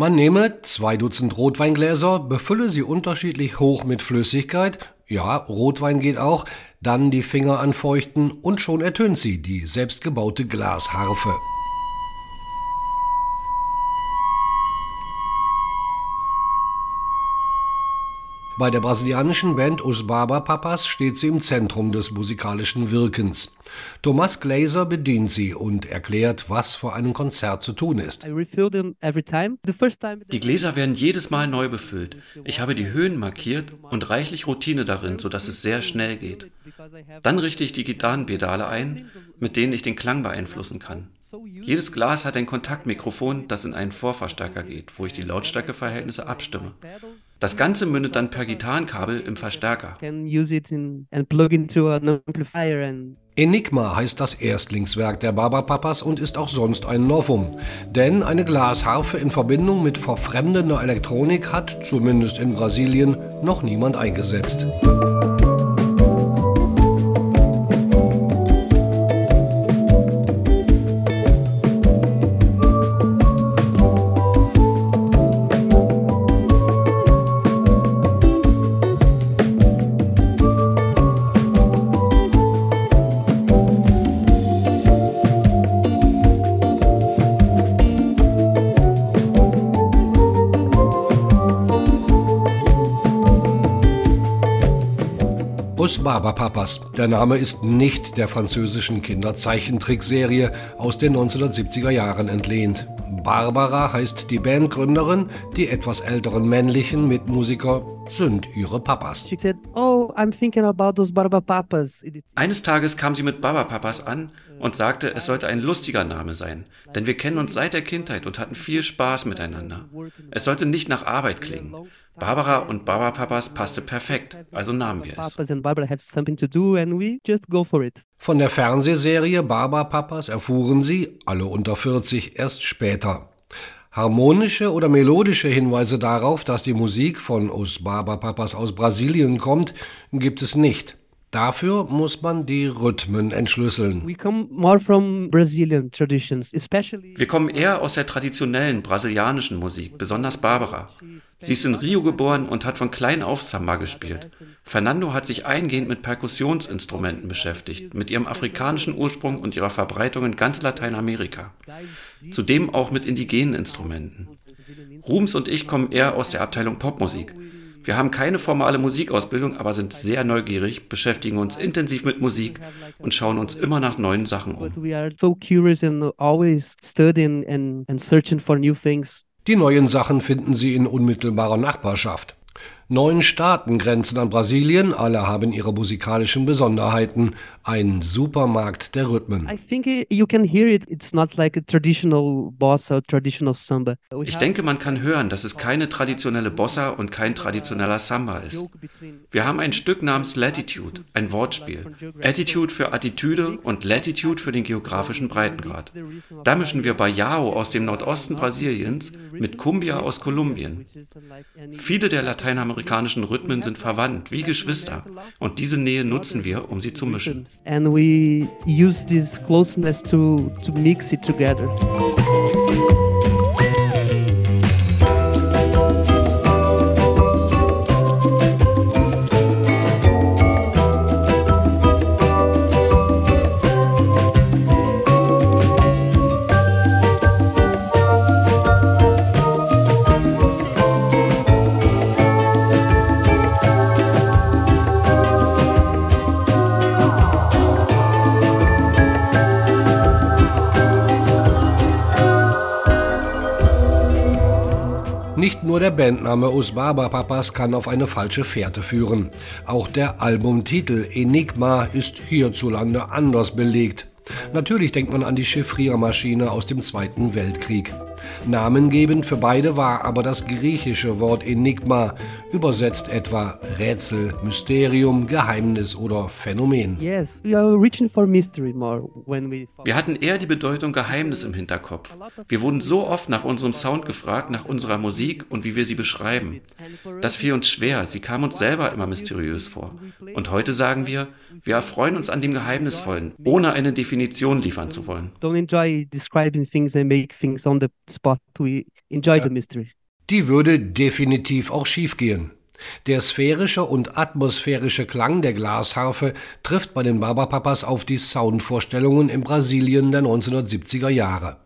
Man nehme zwei Dutzend Rotweingläser, befülle sie unterschiedlich hoch mit Flüssigkeit, ja, Rotwein geht auch, dann die Finger anfeuchten und schon ertönt sie, die selbstgebaute Glasharfe. Bei der brasilianischen Band Os Baba Papas steht sie im Zentrum des musikalischen Wirkens. Thomas Glaser bedient sie und erklärt, was vor einem Konzert zu tun ist. Die Gläser werden jedes Mal neu befüllt. Ich habe die Höhen markiert und reichlich Routine darin, sodass es sehr schnell geht. Dann richte ich die Gitarrenpedale ein, mit denen ich den Klang beeinflussen kann. Jedes Glas hat ein Kontaktmikrofon, das in einen Vorverstärker geht, wo ich die Lautstärkeverhältnisse abstimme. Das Ganze mündet dann per Gitarrenkabel im Verstärker. Enigma heißt das Erstlingswerk der Barberpapas und ist auch sonst ein Novum. Denn eine Glasharfe in Verbindung mit verfremdender Elektronik hat, zumindest in Brasilien, noch niemand eingesetzt. Os Barberpapas. Der Name ist nicht der französischen Kinderzeichentrickserie aus den 1970er Jahren entlehnt. Barbara heißt die Bandgründerin, die etwas älteren männlichen Mitmusiker sind ihre Papas. Oh, Eines Tages kam sie mit Barberpapas an und sagte, es sollte ein lustiger Name sein, denn wir kennen uns seit der Kindheit und hatten viel Spaß miteinander. Es sollte nicht nach Arbeit klingen. Barbara und Barberpapas passte perfekt, also nahmen wir es. Von der Fernsehserie Barberpapas erfuhren sie, alle unter 40, erst später. Harmonische oder melodische Hinweise darauf, dass die Musik von Os Barberpapas aus Brasilien kommt, gibt es nicht. Dafür muss man die Rhythmen entschlüsseln. Wir kommen eher aus der traditionellen brasilianischen Musik, besonders Barbara. Sie ist in Rio geboren und hat von klein auf Samba gespielt. Fernando hat sich eingehend mit Perkussionsinstrumenten beschäftigt, mit ihrem afrikanischen Ursprung und ihrer Verbreitung in ganz Lateinamerika. Zudem auch mit indigenen Instrumenten. Rums und ich kommen eher aus der Abteilung Popmusik. Wir haben keine formale Musikausbildung, aber sind sehr neugierig, beschäftigen uns intensiv mit Musik und schauen uns immer nach neuen Sachen um. Die neuen Sachen finden Sie in unmittelbarer Nachbarschaft. Neun Staaten grenzen an Brasilien, alle haben ihre musikalischen Besonderheiten. Ein Supermarkt der Rhythmen. Ich denke, man kann hören, dass es keine traditionelle Bossa und kein traditioneller Samba ist. Wir haben ein Stück namens Latitude, ein Wortspiel. Attitude für Attitüde und Latitude für den geografischen Breitengrad. Da mischen wir Baiao aus dem Nordosten Brasiliens mit Cumbia aus Kolumbien. Viele der lateinamerikanischen Rhythmen sind verwandt, wie Geschwister. Und diese Nähe nutzen wir, um sie zu mischen. And we use this closeness to, to mix it together. Nicht nur der Bandname Usbaba Papas kann auf eine falsche Fährte führen. Auch der Albumtitel Enigma ist hierzulande anders belegt. Natürlich denkt man an die Chiffriermaschine aus dem Zweiten Weltkrieg. Namengebend für beide war aber das griechische Wort Enigma, übersetzt etwa Rätsel, Mysterium, Geheimnis oder Phänomen. Wir hatten eher die Bedeutung Geheimnis im Hinterkopf. Wir wurden so oft nach unserem Sound gefragt, nach unserer Musik und wie wir sie beschreiben. Das fiel uns schwer, sie kam uns selber immer mysteriös vor. Und heute sagen wir, wir erfreuen uns an dem Geheimnisvollen, ohne eine Definition liefern zu wollen. Don't enjoy describing things and make things on the spot. We enjoy ja. the mystery. Die würde definitiv auch schiefgehen. Der sphärische und atmosphärische Klang der Glasharfe trifft bei den Barberpapas auf die Soundvorstellungen in Brasilien der 1970er Jahre.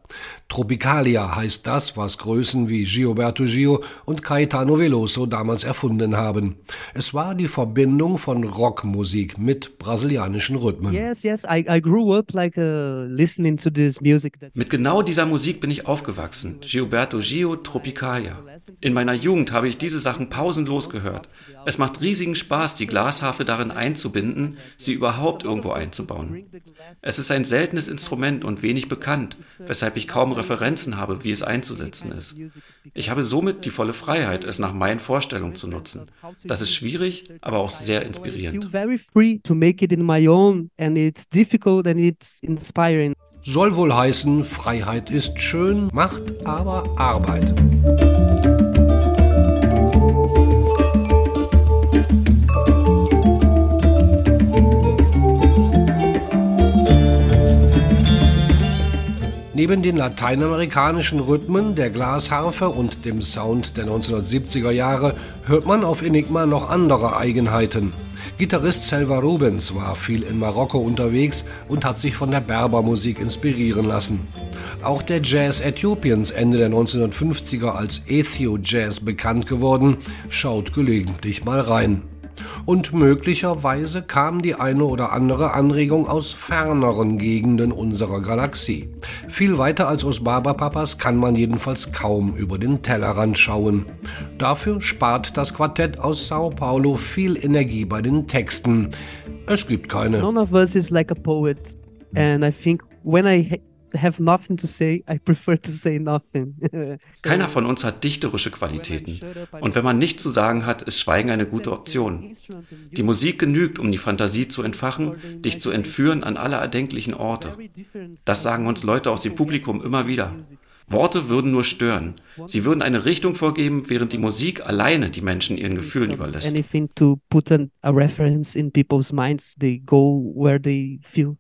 Tropicalia heißt das, was Größen wie Gilberto Gio und Caetano Veloso damals erfunden haben. Es war die Verbindung von Rockmusik mit brasilianischen Rhythmen. Yes, yes, I, I grew up like uh, listening to this music. Mit genau dieser Musik bin ich aufgewachsen. Gilberto Gio, Tropicalia. In meiner Jugend habe ich diese Sachen pausenlos gehört. Es macht riesigen Spaß, die Glasharfe darin einzubinden, sie überhaupt irgendwo einzubauen. Es ist ein seltenes Instrument und wenig bekannt, weshalb ich kaum Referenzen habe, wie es einzusetzen ist. Ich habe somit die volle Freiheit, es nach meinen Vorstellungen zu nutzen. Das ist schwierig, aber auch sehr inspirierend. Soll wohl heißen, Freiheit ist schön, macht aber Arbeit. Neben den lateinamerikanischen Rhythmen der Glasharfe und dem Sound der 1970er Jahre hört man auf Enigma noch andere Eigenheiten. Gitarrist Selva Rubens war viel in Marokko unterwegs und hat sich von der Berbermusik inspirieren lassen. Auch der Jazz Äthiopiens Ende der 1950er als Ethio Jazz bekannt geworden, schaut gelegentlich mal rein. Und möglicherweise kam die eine oder andere Anregung aus ferneren Gegenden unserer Galaxie. Viel weiter als aus Barberpapas kann man jedenfalls kaum über den Tellerrand schauen. Dafür spart das Quartett aus Sao Paulo viel Energie bei den Texten. Es gibt keine. None of us is like a poet. And I think when I have nothing to say, I prefer to say nothing. Keiner von uns hat dichterische Qualitäten. Und wenn man nichts zu sagen hat, ist Schweigen eine gute Option. Die Musik genügt, um die Fantasie zu entfachen, dich zu entführen an alle erdenklichen Orte. Das sagen uns Leute aus dem Publikum immer wieder. Worte würden nur stören. Sie würden eine Richtung vorgeben, während die Musik alleine die Menschen ihren Gefühlen überlässt. Anything to put a reference in people's minds, they go where they feel.